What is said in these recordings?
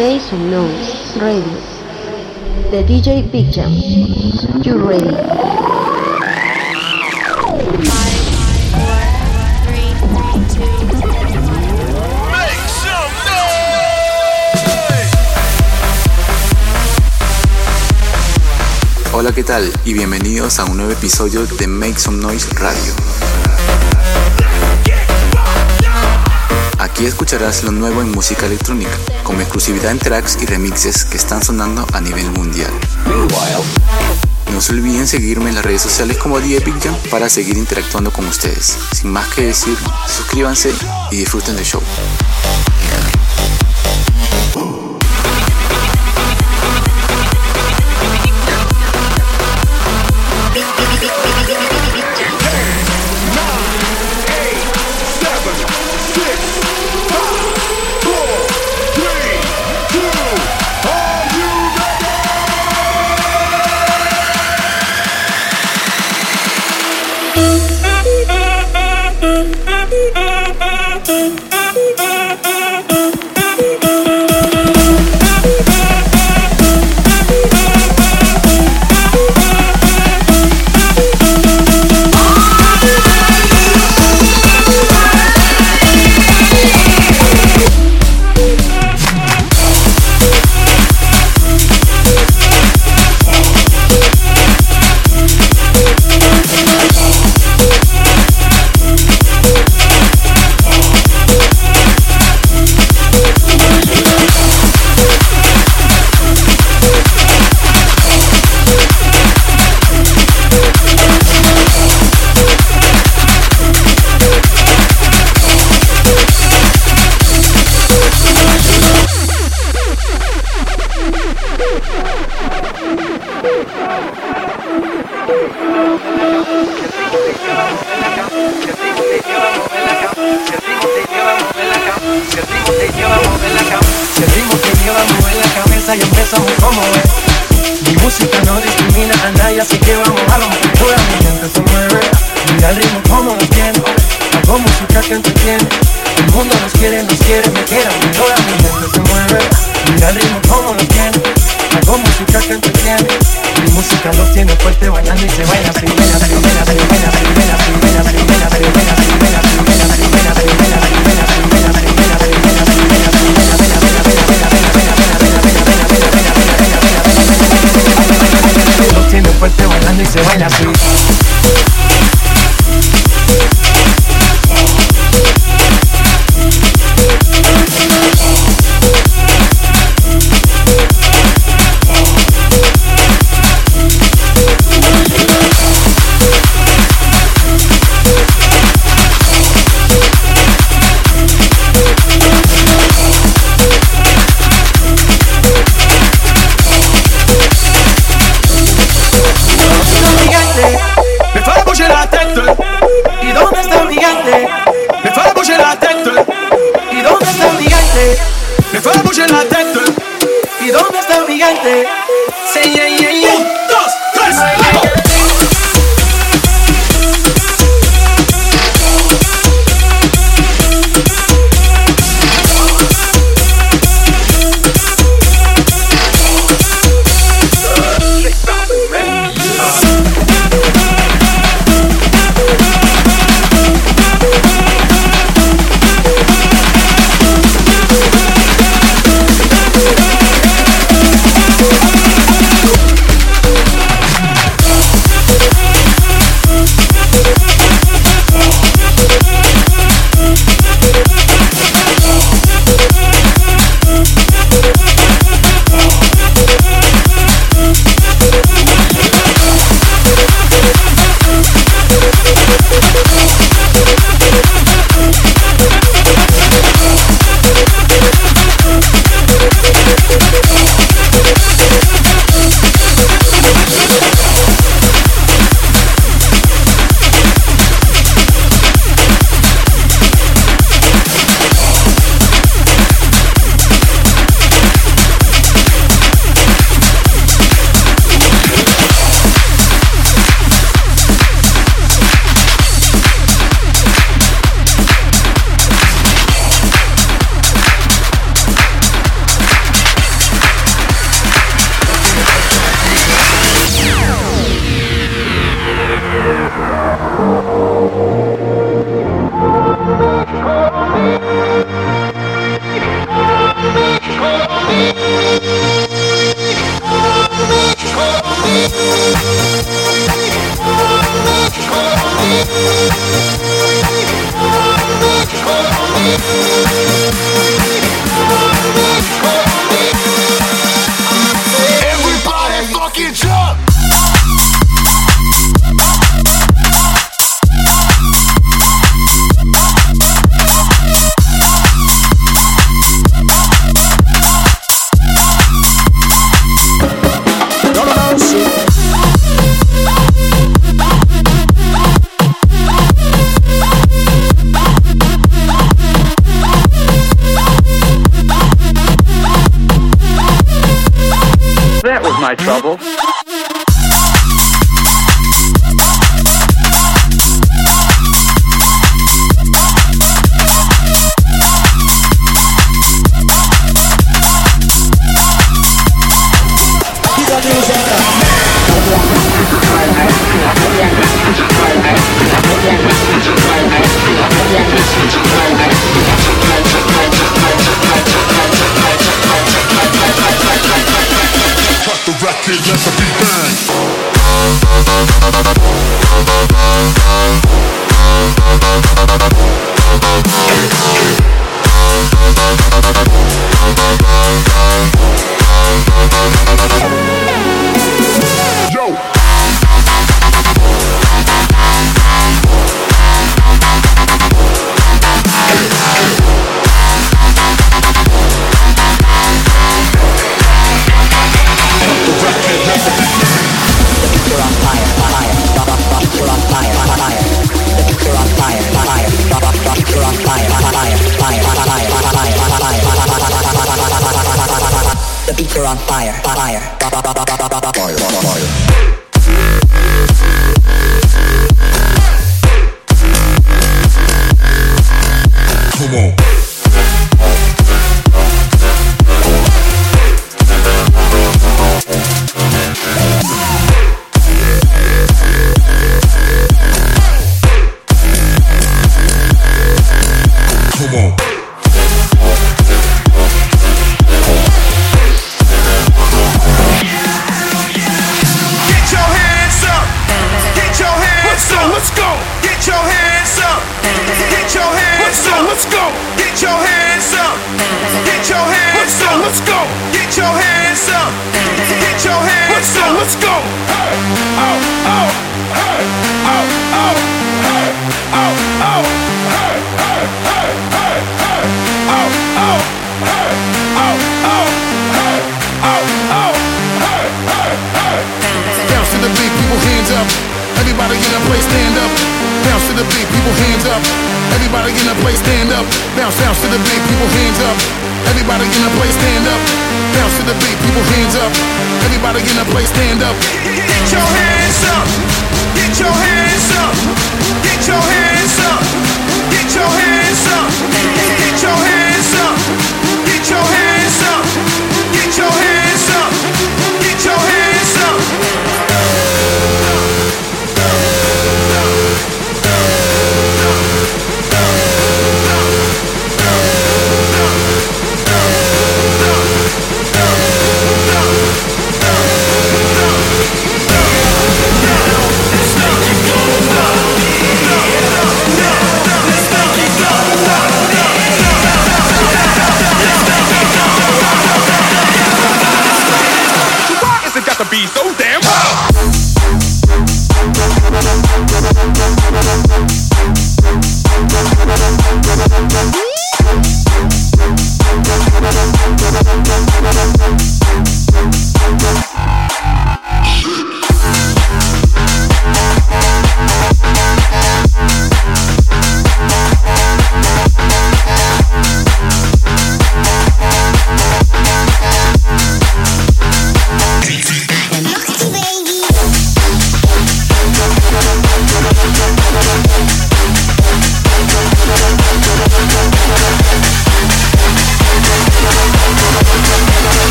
Make some noise. Radio. The DJ Big Jam. You ready? Five, four, three, two, Make some noise. Hola, ¿qué tal? Y bienvenidos a un nuevo episodio de Make Some Noise Radio. Aquí escucharás lo nuevo en música electrónica, con exclusividad en tracks y remixes que están sonando a nivel mundial. No se olviden seguirme en las redes sociales como The Epic para seguir interactuando con ustedes. Sin más que decir, suscríbanse y disfruten del show.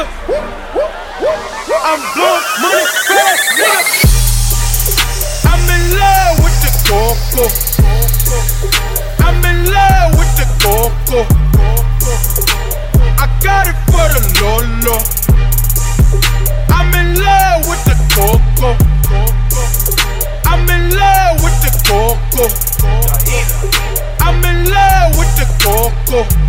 nigga. I'm blowing money fast, nigga. I'm in love with the coco. I'm in love with the coco. I got it for the lolo. I'm in love with the coco. I'm in love with the coco. I'm in love with the coco.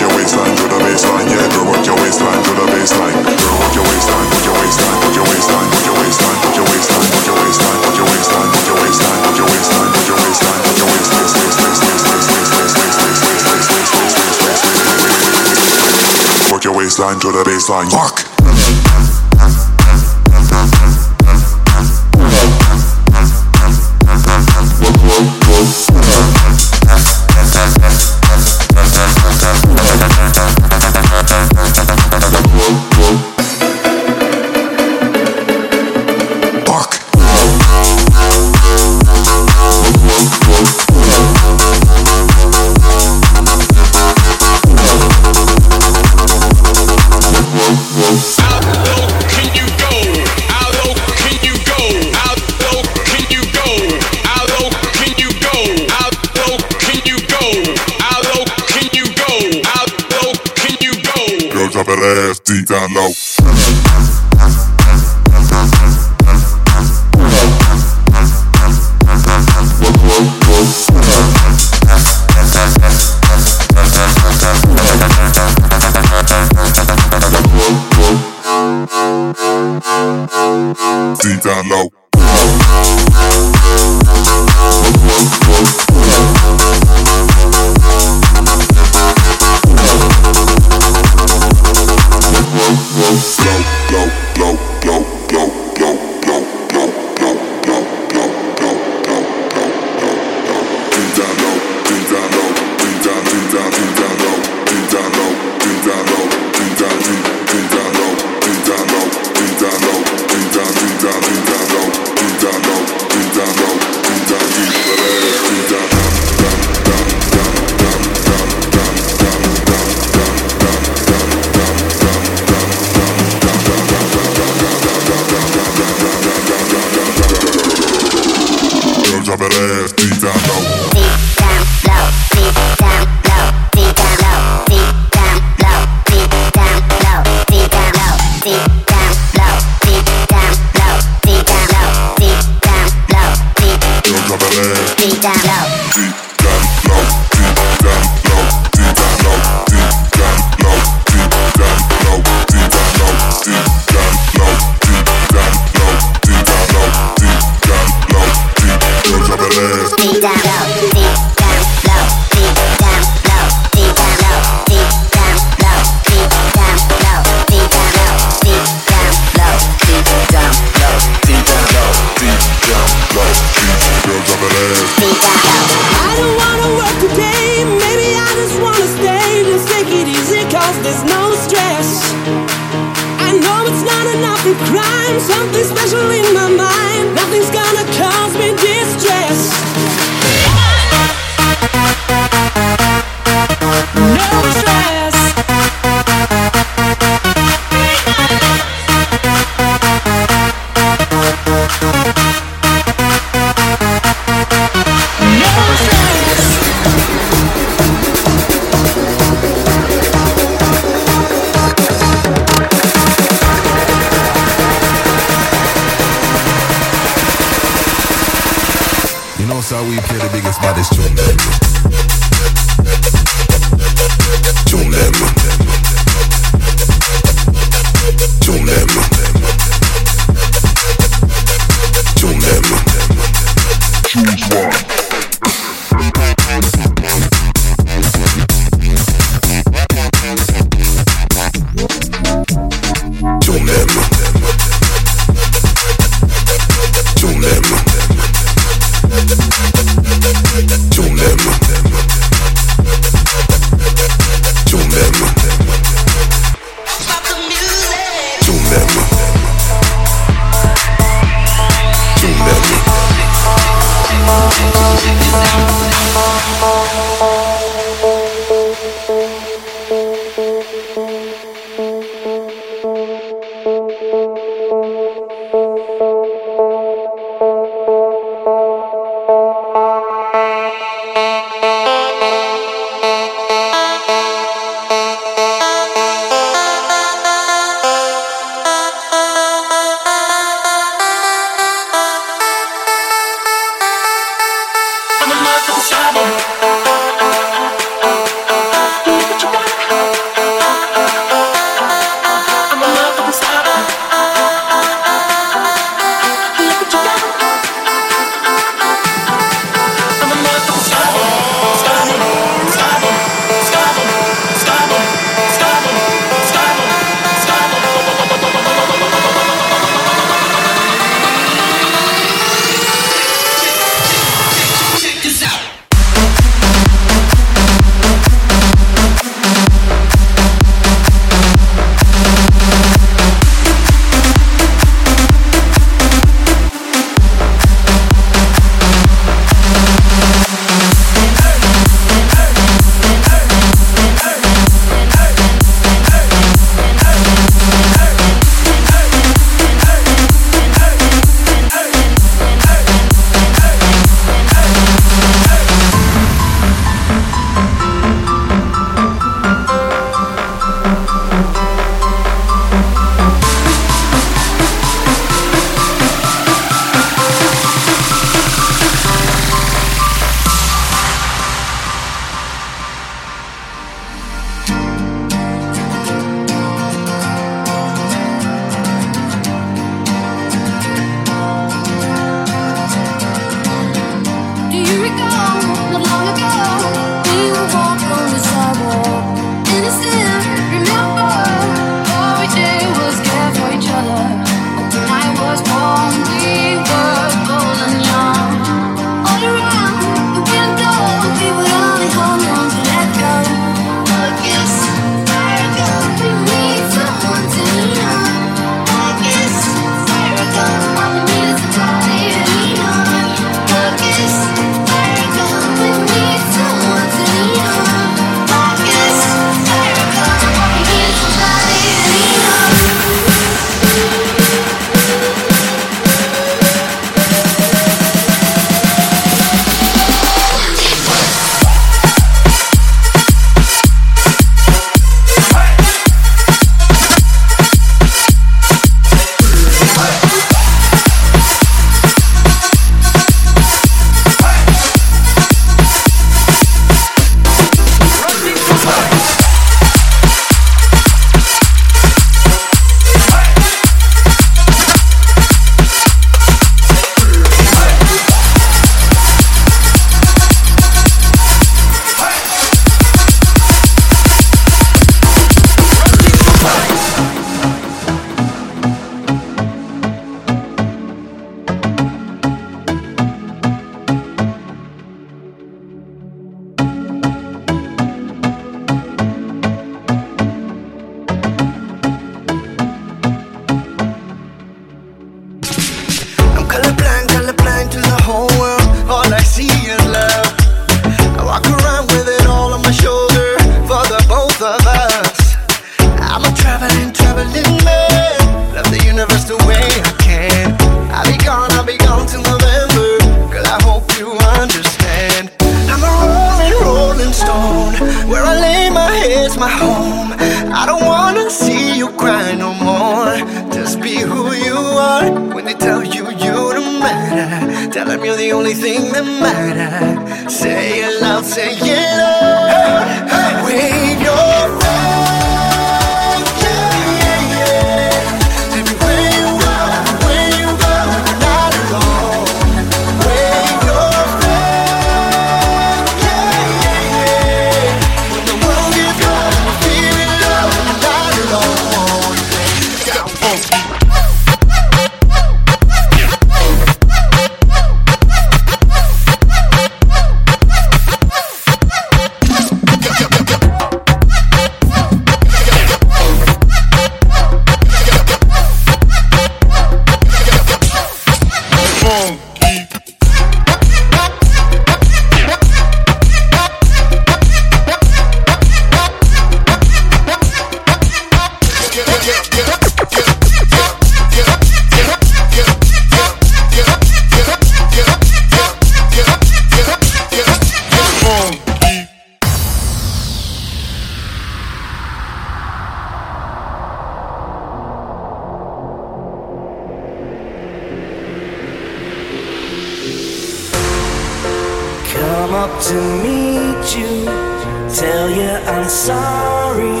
tell you I'm sorry.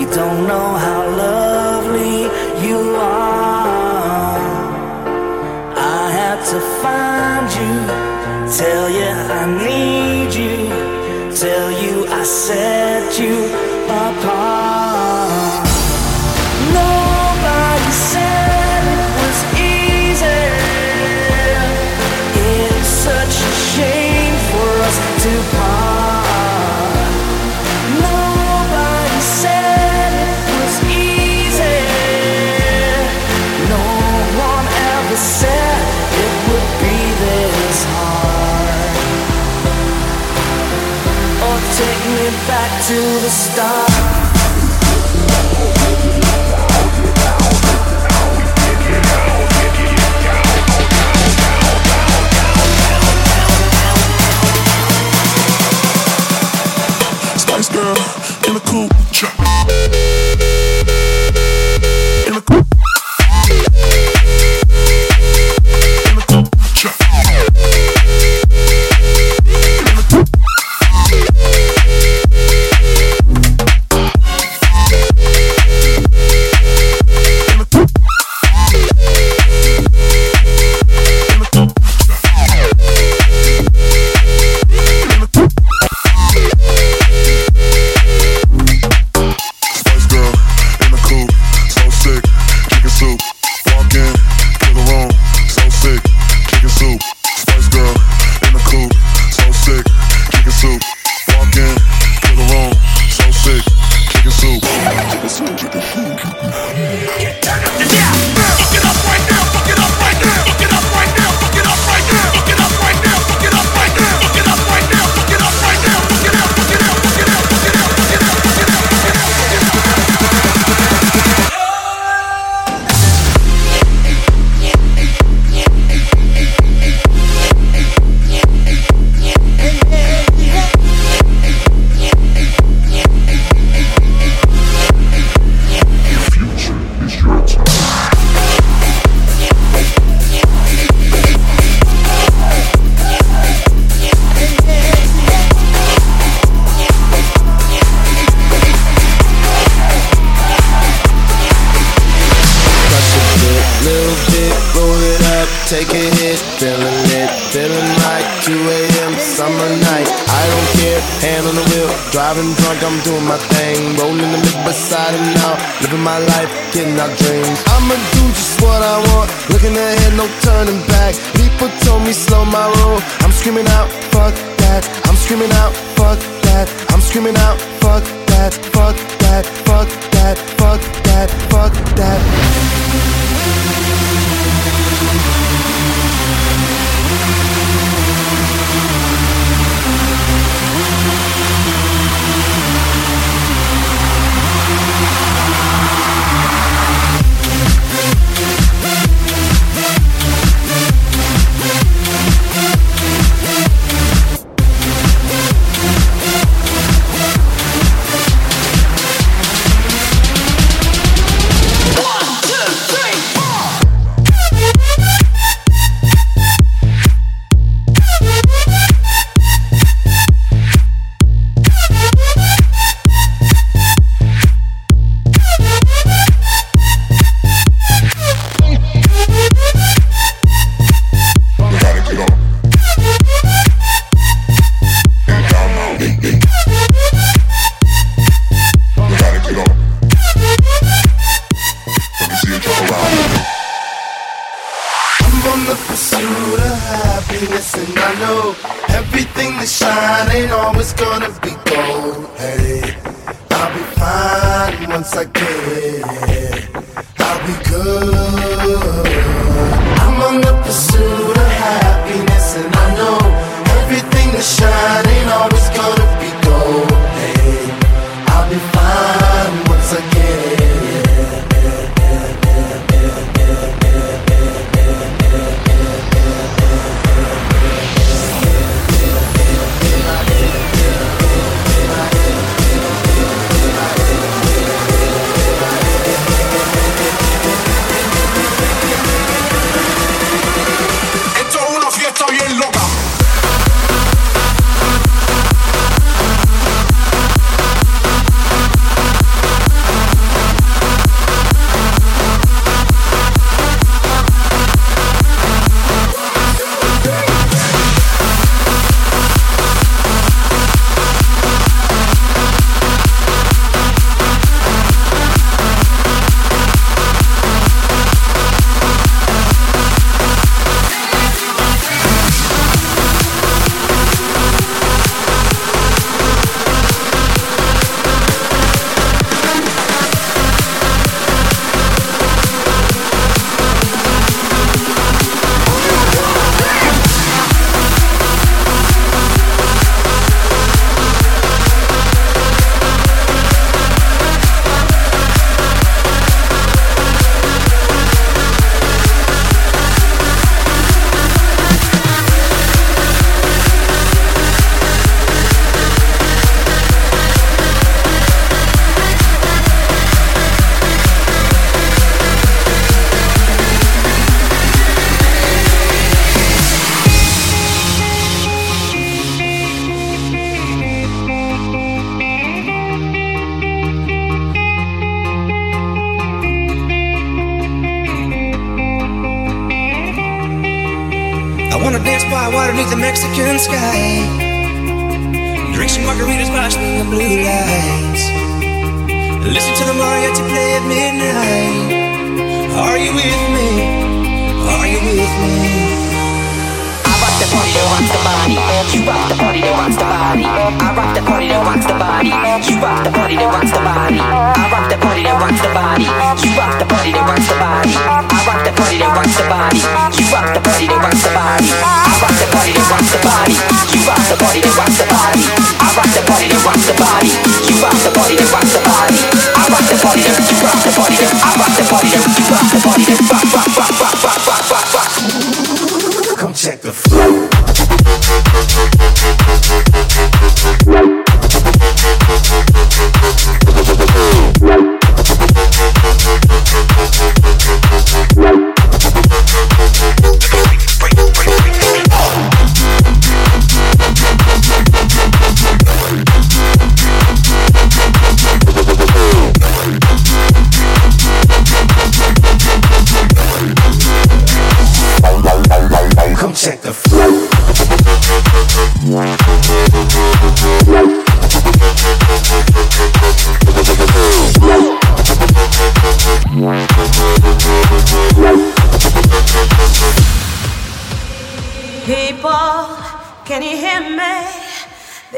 You don't know how lovely you are. I had to find you, tell you I need you, tell you I said. to the stars.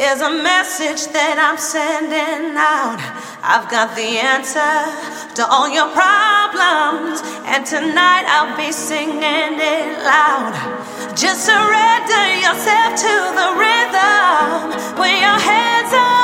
There's a message that I'm sending out. I've got the answer to all your problems, and tonight I'll be singing it loud. Just surrender yourself to the rhythm. Put your hands up.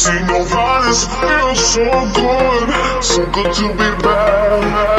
see no violence, feels so good, so good to be back.